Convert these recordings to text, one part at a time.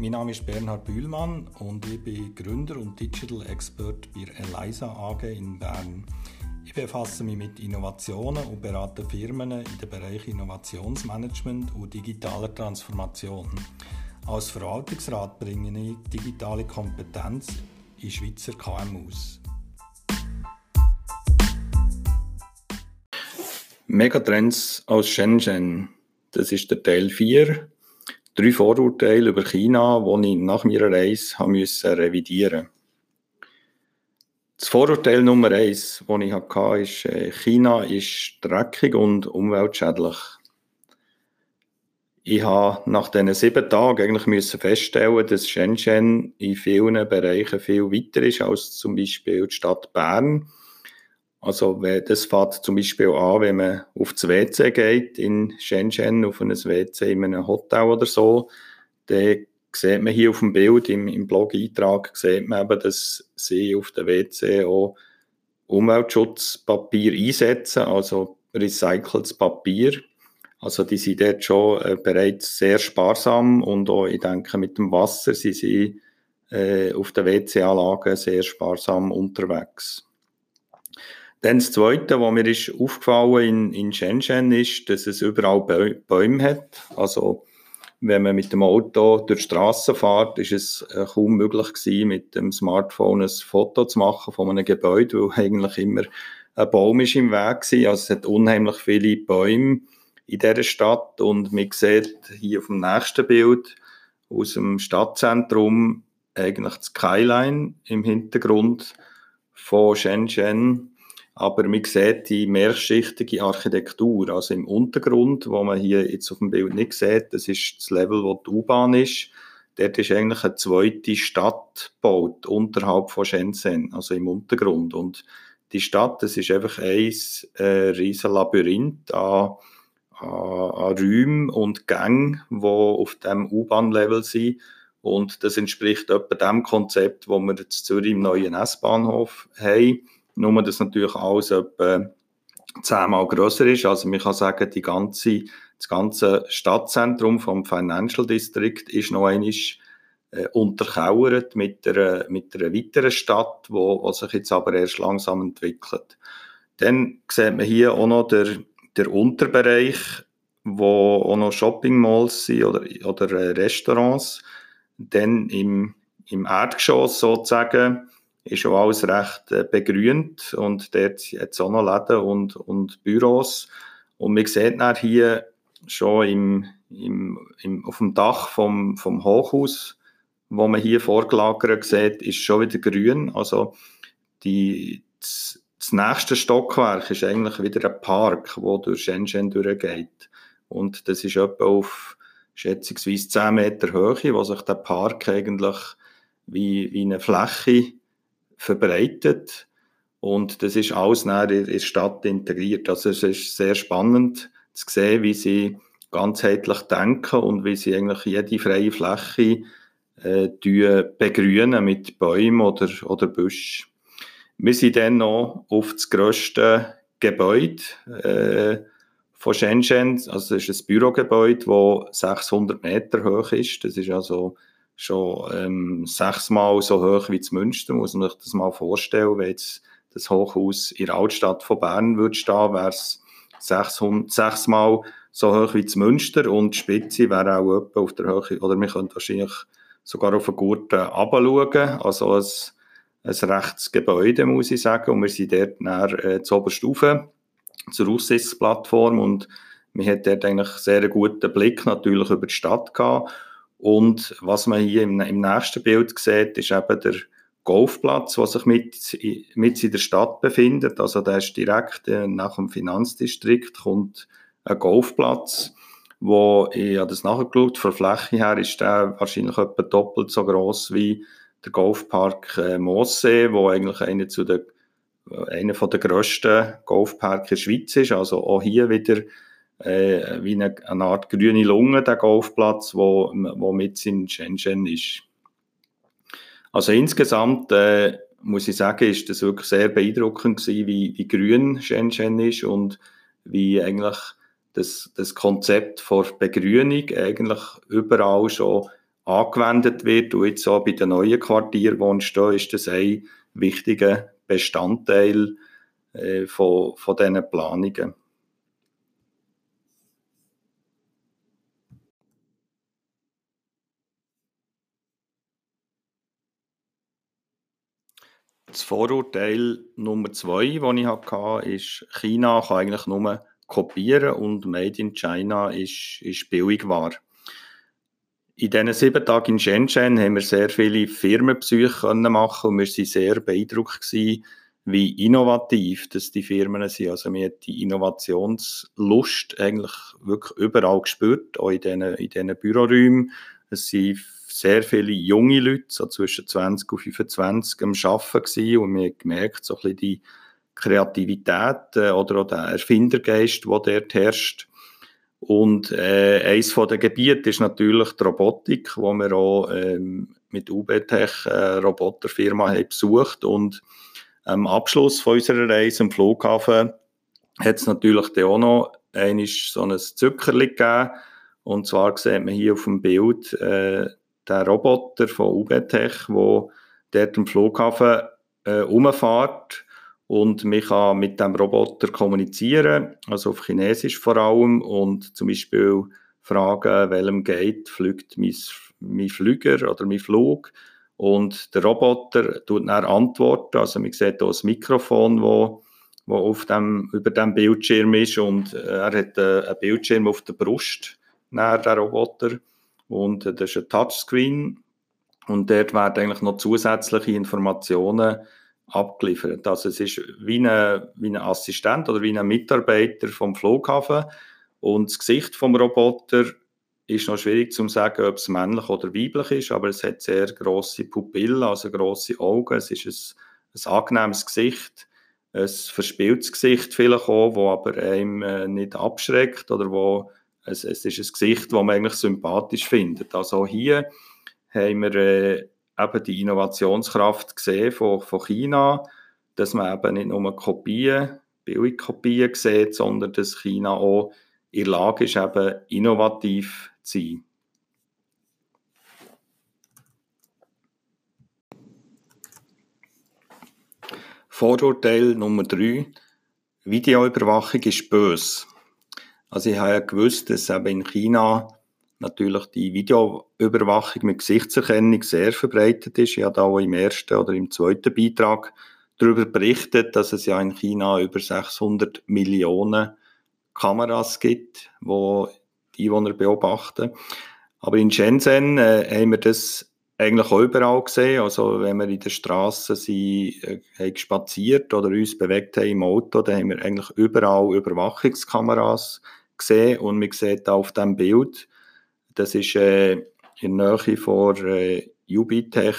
Mein Name ist Bernhard Bühlmann und ich bin Gründer und Digital Expert bei Eliza AG in Bern. Ich befasse mich mit Innovationen und berate Firmen in den Bereichen Innovationsmanagement und digitaler Transformation. Als Verwaltungsrat bringe ich digitale Kompetenz in Schweizer KMUs. Megatrends aus Shenzhen. Das ist der Teil 4. Drei Vorurteile über China, die ich nach meiner Reise haben revidieren Das Vorurteil Nummer eins, das ich hatte, ist, äh, China ist dreckig und umweltschädlich. Ich habe nach diesen sieben Tagen eigentlich müssen feststellen, dass Shenzhen in vielen Bereichen viel weiter ist als zum Beispiel die Stadt Bern also das fängt zum Beispiel an, wenn man auf das WC geht in Shenzhen, auf ein WC in einem Hotel oder so, dann sieht man hier auf dem Bild, im, im Blog-Eintrag, sieht man eben, dass sie auf dem WC auch Umweltschutzpapier einsetzen, also recyceltes Papier. Also die sind dort schon äh, bereits sehr sparsam und auch, ich denke, mit dem Wasser sind sie äh, auf den WC-Anlagen sehr sparsam unterwegs. Dann das Zweite, was mir ist aufgefallen in, in Shenzhen ist, dass es überall Bäume hat. Also wenn man mit dem Auto durch die Straße fährt, ist es äh, kaum möglich gewesen, mit dem Smartphone ein Foto zu machen von einem Gebäude, weil eigentlich immer ein Baum ist im Weg war. Also es hat unheimlich viele Bäume in dieser Stadt und man sieht hier auf dem nächsten Bild aus dem Stadtzentrum eigentlich das Skyline im Hintergrund von Shenzhen aber man sieht die mehrschichtige Architektur. Also im Untergrund, wo man hier jetzt auf dem Bild nicht sieht, das ist das Level, wo die U-Bahn ist. Dort ist eigentlich eine zweite Stadt gebaut, unterhalb von Shenzhen, also im Untergrund. Und die Stadt, das ist einfach ein äh, riesen Labyrinth an, an, an Räumen und Gängen, die auf dem U-Bahn-Level sind. Und das entspricht etwa dem Konzept, wo wir jetzt Zürich im neuen S-Bahnhof haben nur, dass natürlich alles etwa zehnmal grösser ist. Also man kann sagen, die ganze, das ganze Stadtzentrum vom Financial District ist noch einmal äh, unterkauert mit einer, mit einer weiteren Stadt, wo, wo sich jetzt aber erst langsam entwickelt. Dann sieht man hier auch noch der, der Unterbereich, wo auch noch Shopping Malls sind oder, oder äh, Restaurants. Dann im, im Erdgeschoss sozusagen ist schon alles recht äh, begrünt und dort hat es auch noch Läden und, und Büros. Und man sieht dann hier schon im, im, im, auf dem Dach vom, vom Hochhaus, wo man hier vorgelagert sieht, ist schon wieder grün. Also die, das, das nächste Stockwerk ist eigentlich wieder ein Park, wo durch Shenzhen durchgeht. Und das ist etwa auf schätzungsweise 10 Meter Höhe, wo sich der Park eigentlich wie, wie eine Fläche verbreitet und das ist alles in der Stadt integriert. Also es ist sehr spannend zu sehen, wie sie ganzheitlich denken und wie sie eigentlich jede freie Fläche äh, begrünen mit Bäumen oder, oder Büschen. Wir sind dann noch auf das grösste Gebäude äh, von Shenzhen, also das ist ein Bürogebäude, das 600 Meter hoch ist. Das ist also schon ähm, sechsmal so hoch wie das Münster, muss man sich das mal vorstellen. Wenn jetzt das Hochhaus in der Altstadt von Bern würde stehen, wäre es sechsmal so hoch wie das Münster und die Spitze wäre auch etwa auf der Höhe, oder wir könnten wahrscheinlich sogar auf den Gurten runterschauen, also ein, ein rechtes Gebäude, muss ich sagen, und wir sind dort nach äh, zur Oberstufe, zur Aussichtsplattform. Und wir hatten dort eigentlich sehr einen guten Blick natürlich über die Stadt gehabt und was man hier im, im nächsten Bild sieht, ist eben der Golfplatz, der sich mit, mit in der Stadt befindet. Also der ist direkt äh, nach dem Finanzdistrikt kommt ein Golfplatz, wo, ich habe das nachgeschaut, von der Fläche her ist der wahrscheinlich etwa doppelt so groß wie der Golfpark äh, Moossee, wo eigentlich einer zu der einer von der grössten Golfparks in der Schweiz ist. Also auch hier wieder äh, wie eine, eine, Art grüne Lunge, der Golfplatz, wo, wo mit in Shenzhen ist. Also insgesamt äh, muss ich sagen, ist das wirklich sehr beeindruckend gewesen, wie, wie grün Shenzhen ist und wie eigentlich das, das Konzept von Begrünung eigentlich überall schon angewendet wird. Und jetzt auch bei den neuen Quartieren, die entstehen, ist das ein wichtiger Bestandteil äh, von, von diesen Planungen. Das Vorurteil Nummer zwei, das ich hatte, ist, China kann eigentlich nur kopieren und Made in China ist, ist Billigware. In diesen sieben Tagen in Shenzhen haben wir sehr viele Firmenbesuche machen und wir waren sehr beeindruckt gewesen, wie innovativ dass die Firmen sind. Also man hat die Innovationslust eigentlich wirklich überall gespürt, auch in diesen, in diesen Büroräumen. Es sind sehr viele junge Leute, so zwischen 20 und 25, am Arbeiten und man hat gemerkt, so ein bisschen die Kreativität äh, oder auch der Erfindergeist, der dort herrscht. Und äh, eines der Gebiete ist natürlich die Robotik, wo wir auch ähm, mit UBTech eine Roboterfirma haben besucht und am Abschluss von unserer Reise am Flughafen hat es natürlich auch noch einmal so ein Zuckerli gegeben. Und zwar sieht man hier auf dem Bild äh, den Roboter von UBTech, der dort am Flughafen äh, umfährt und man kann mit dem Roboter kommunizieren, also auf Chinesisch vor allem und zum Beispiel fragen, welchem Gate fliegt mein, mein Flüger oder mein Flug. Und der Roboter tut dann antworten, also man sieht hier ein Mikrofon, wo, wo auf dem, über dem Bildschirm ist und äh, er hat äh, einen Bildschirm auf der Brust, der Roboter und äh, das ist ein Touchscreen und dort werden eigentlich noch zusätzliche Informationen abgeliefert. Also es ist wie ein, wie ein Assistent oder wie ein Mitarbeiter vom Flughafen und das Gesicht vom Roboter ist noch schwierig zu sagen, ob es männlich oder weiblich ist, aber es hat sehr große Pupillen, also große Augen. Es ist ein, ein angenehmes Gesicht, ein verspieltes Gesicht vielleicht auch, wo aber einem äh, nicht abschreckt oder wo es, es ist ein Gesicht, das man eigentlich sympathisch findet. Also hier haben wir äh, eben die Innovationskraft gesehen von, von China, dass man eben nicht nur Kopien, Billigkopien sieht, sondern dass China auch in der Lage ist, eben innovativ zu sein. Vorurteil Nummer drei. Videoüberwachung ist böse. Also ich habe ja gewusst, dass eben in China natürlich die Videoüberwachung mit Gesichtserkennung sehr verbreitet ist. Ich habe auch im ersten oder im zweiten Beitrag darüber berichtet, dass es ja in China über 600 Millionen Kameras gibt, wo die Einwohner beobachten. Aber in Shenzhen äh, haben wir das eigentlich auch überall gesehen. Also wenn wir in der Straße sind, äh, spaziert oder uns bewegt haben im Auto, dann haben wir eigentlich überall Überwachungskameras und man sieht auf dem Bild, das ist äh, in der Nähe von äh, Ubitech,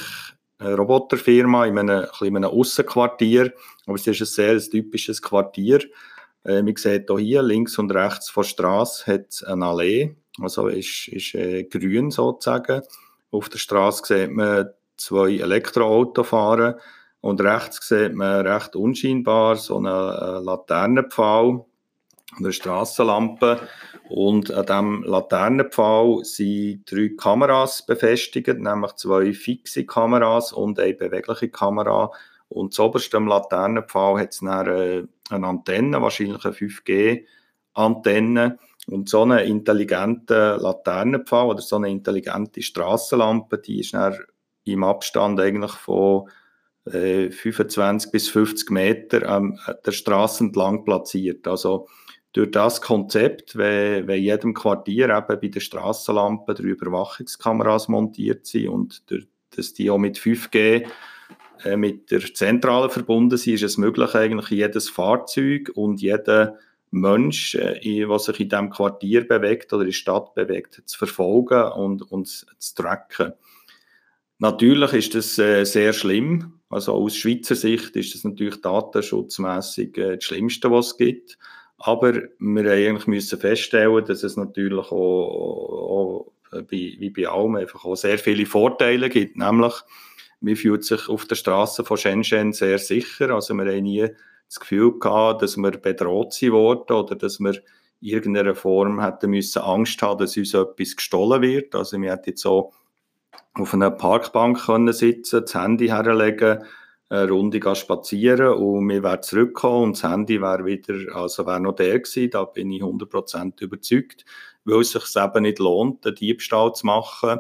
eine Roboterfirma in einem, in einem Aussenquartier, aber es ist ein sehr typisches Quartier. Äh, man sieht hier, hier links und rechts vor der Straße hat eine Allee, also ist, ist äh, grün sozusagen. Auf der Straße sieht man zwei Elektroautos fahren und rechts sieht man recht unscheinbar so einen äh, Laternenpfahl eine Strassenlampe und an diesem Laternenpfahl sind drei Kameras befestigt, nämlich zwei fixe Kameras und eine bewegliche Kamera. Und zuoberst am Laternenpfahl hat es äh, eine Antenne, wahrscheinlich eine 5G-Antenne. Und so eine intelligente Laternenpfahl oder so eine intelligente Strassenlampe, die ist dann im Abstand eigentlich von 25 äh, bis 50 Meter an der Straße entlang platziert. Also durch das Konzept, wenn, wenn jedem Quartier eben bei der Strassenlampe drei Überwachungskameras montiert sind und durch, dass die auch mit 5G äh, mit der Zentrale verbunden sind, ist es möglich, eigentlich jedes Fahrzeug und jeder Mensch, äh, der sich in diesem Quartier bewegt oder in der Stadt bewegt, zu verfolgen und, und zu tracken. Natürlich ist das äh, sehr schlimm. Also aus Schweizer Sicht ist das natürlich datenschutzmässig äh, das Schlimmste, was es gibt. Aber wir eigentlich müssen feststellen, dass es natürlich auch, auch bei, wie bei allem einfach auch sehr viele Vorteile gibt. Nämlich, man fühlt sich auf der Straße von Shenzhen sehr sicher. Also wir haben nie das Gefühl gehabt, dass wir bedroht sind worden oder dass wir in irgendeiner Form hätten müssen Angst haben, dass uns etwas gestohlen wird. Also wir hatten jetzt so auf einer Parkbank können sitzen, das Handy herlegen, eine Runde spazieren und wir wären zurückgekommen und das Handy wäre wieder, also wäre noch der gewesen, da bin ich 100% überzeugt, weil es sich eben nicht lohnt, einen Diebstahl zu machen,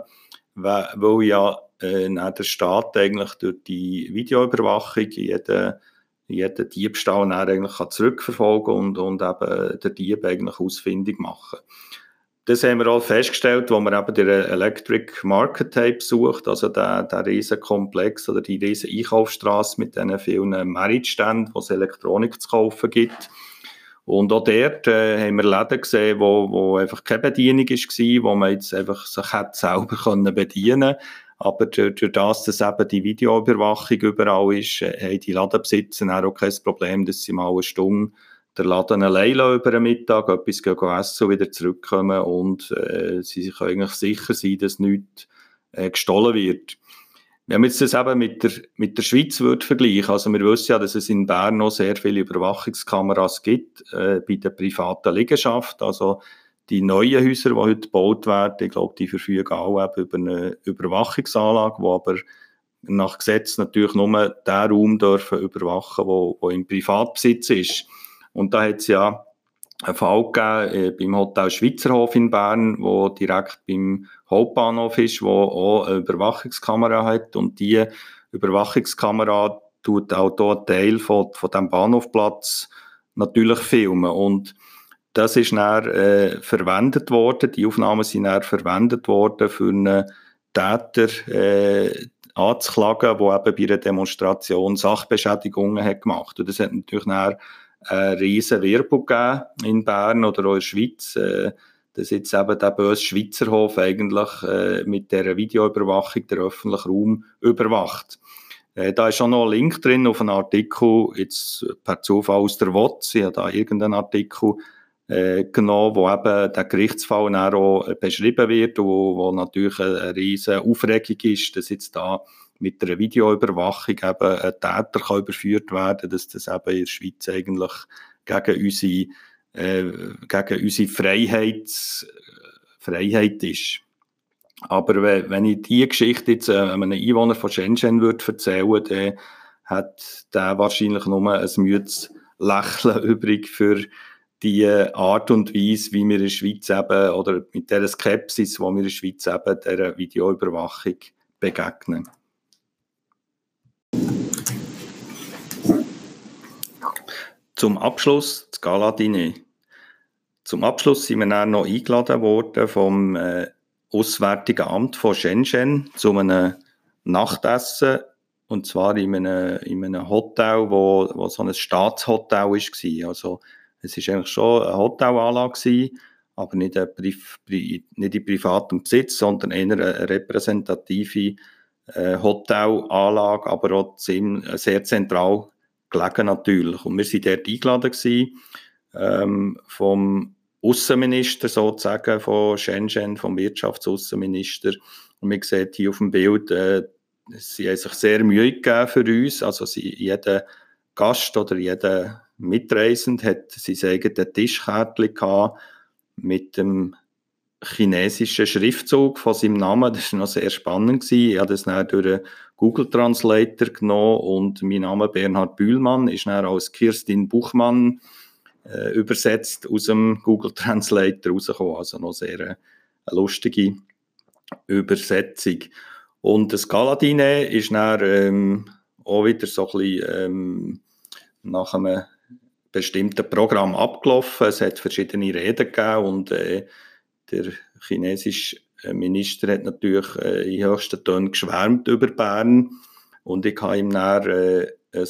weil, weil ja äh, der Staat eigentlich durch die Videoüberwachung jeden, jeden Diebstahl eigentlich kann zurückverfolgen und, und eben der Dieb eigentlich ausfindig machen das haben wir auch festgestellt, wo man eben den Electric Market Tape sucht, also der, der riesen Komplex oder die riesen Einkaufsstraße mit diesen vielen Meritständen, wo es Elektronik zu kaufen gibt. Und auch dort äh, haben wir Läden gesehen, wo, wo einfach keine Bedienung war, wo man jetzt einfach sich hätte selber können bedienen aber durch, durch das, dass eben die Videoüberwachung überall ist, äh, haben die Ladenbesitzer auch kein Problem, dass sie mal eine Stunde der Laden allein über den Mittag, etwas essen und wieder zurückkommen und äh, sie können eigentlich sicher sein, dass nichts äh, gestohlen wird. Wenn man jetzt das eben mit der, mit der Schweiz würde vergleichen, also wir wissen ja, dass es in Bern noch sehr viele Überwachungskameras gibt, äh, bei der privaten Liegenschaft, also die neuen Häuser, die heute gebaut werden, ich glaube, die verfügen auch über eine Überwachungsanlage, die aber nach Gesetz natürlich nur den Raum dürfen überwachen, wo, wo im Privatbesitz ist. Und da hat es ja einen Fall gegeben äh, beim Hotel Schweizerhof in Bern, wo direkt beim Hauptbahnhof ist, wo auch eine Überwachungskamera hat und die Überwachungskamera tut auch einen Teil von, von dem Bahnhofplatz natürlich filmen und das ist dann äh, verwendet worden, die Aufnahmen sind dann verwendet worden für einen Täter äh, anzuklagen, der eben bei einer Demonstration Sachbeschädigungen hat gemacht. Und das hat natürlich dann eine riesen Werbung gegeben in Bern oder auch in der Schweiz, äh, dass jetzt eben der böse Schweizerhof eigentlich äh, mit der Videoüberwachung der öffentliche Raum überwacht. Äh, da ist auch noch ein Link drin auf einen Artikel, jetzt per Zufall aus der WOTS, ich habe da irgendeinen Artikel äh, genommen, wo eben der Gerichtsfall auch beschrieben wird, wo, wo natürlich eine riesige Aufregung ist, dass jetzt da mit einer Videoüberwachung eben ein Täter kann überführt werden dass das eben in der Schweiz eigentlich gegen unsere, äh, gegen unsere Freiheit, Freiheit ist. Aber wenn ich diese Geschichte jetzt äh, einem Einwohner von Shenzhen würde erzählen, dann hat der wahrscheinlich nur ein müdes Lächeln übrig für die Art und Weise, wie wir in der Schweiz eben, oder mit der Skepsis, wo wir in der Schweiz eben dieser Videoüberwachung begegnen. Zum Abschluss das Galadiner. Zum Abschluss sind wir dann noch eingeladen worden vom äh, Auswärtigen Amt von Shenzhen zu einem Nachtessen und zwar in einem, in einem Hotel, wo, wo so ein Staatshotel war. Also es war eigentlich schon eine Hotelanlage, aber nicht, eine nicht in privatem Besitz, sondern eher eine repräsentative äh, Hotelanlage, aber auch sehr zentral gelegen natürlich. Und wir waren dort eingeladen gewesen, ähm, vom Außenminister sozusagen von Shenzhen, vom Wirtschaftsaußenminister. Und man sieht hier auf dem Bild, äh, sie haben sich sehr Mühe gegeben für uns. Also sie, jeder Gast oder jeder Mitreisende hat sein eigenes Tischkärtchen gehabt mit dem chinesischen Schriftzug von seinem Namen. Das war noch sehr spannend. Gewesen. Ich habe das dann durch Google Translator genommen und mein Name Bernhard Bühlmann ist dann als Kirstin Buchmann äh, übersetzt aus dem Google Translator rausgekommen. Also noch sehr äh, eine lustige Übersetzung. Und das Galadine ist dann ähm, auch wieder so ein bisschen ähm, nach einem bestimmten Programm abgelaufen. Es hat verschiedene Reden gegeben und äh, der chinesische Minister hat natürlich äh, in höchsten Tönen geschwärmt über Bern und ich habe ihm dann äh, ein,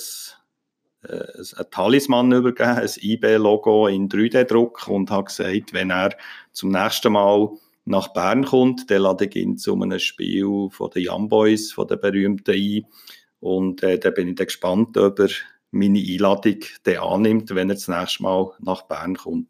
äh, ein Talisman übergeben, ein IB-Logo in 3D-Druck und habe gesagt, wenn er zum nächsten Mal nach Bern kommt, dann lade ich ihn zu einem Spiel von den Young Boys, von den berühmten ein und äh, da bin ich dann gespannt, ob er meine Einladung annimmt, wenn er das nächste Mal nach Bern kommt.